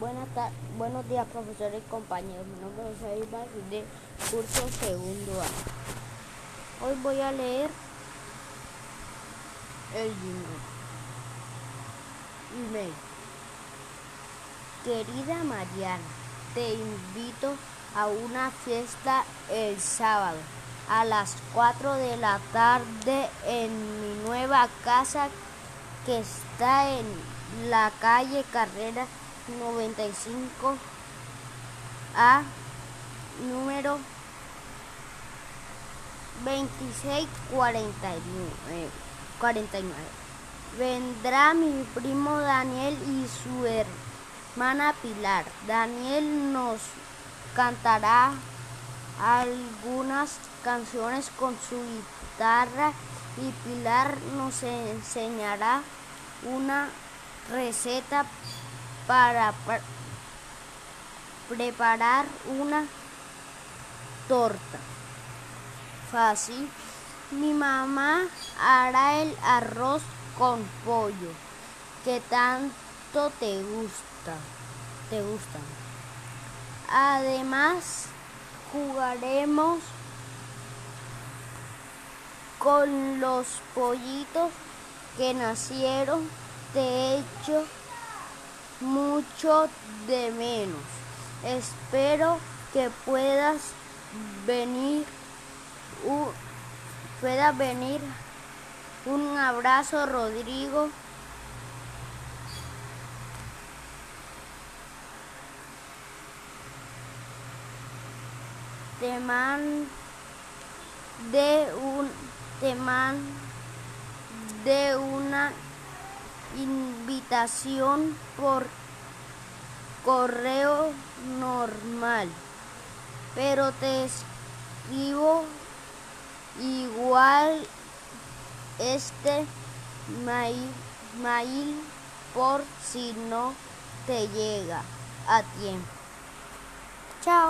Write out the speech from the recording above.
Buenas buenos días, profesores y compañeros. Mi nombre es José Ibar, de curso segundo A. Hoy voy a leer el. Email. Querida Mariana, te invito a una fiesta el sábado a las 4 de la tarde en mi nueva casa que está en la calle Carrera 95 a número 2649. 49. Vendrá mi primo Daniel y su hermana Pilar. Daniel nos cantará algunas canciones con su guitarra y Pilar nos enseñará una receta para preparar una torta. Fácil. Mi mamá hará el arroz con pollo que tanto te gusta. Te gustan. Además, jugaremos con los pollitos que nacieron. De hecho, mucho de menos. Espero que puedas venir. pueda venir. Un abrazo, Rodrigo. Te man de un te man de una invitación por correo normal, pero te escribo igual este mail, mail por si no te llega a tiempo. Chao.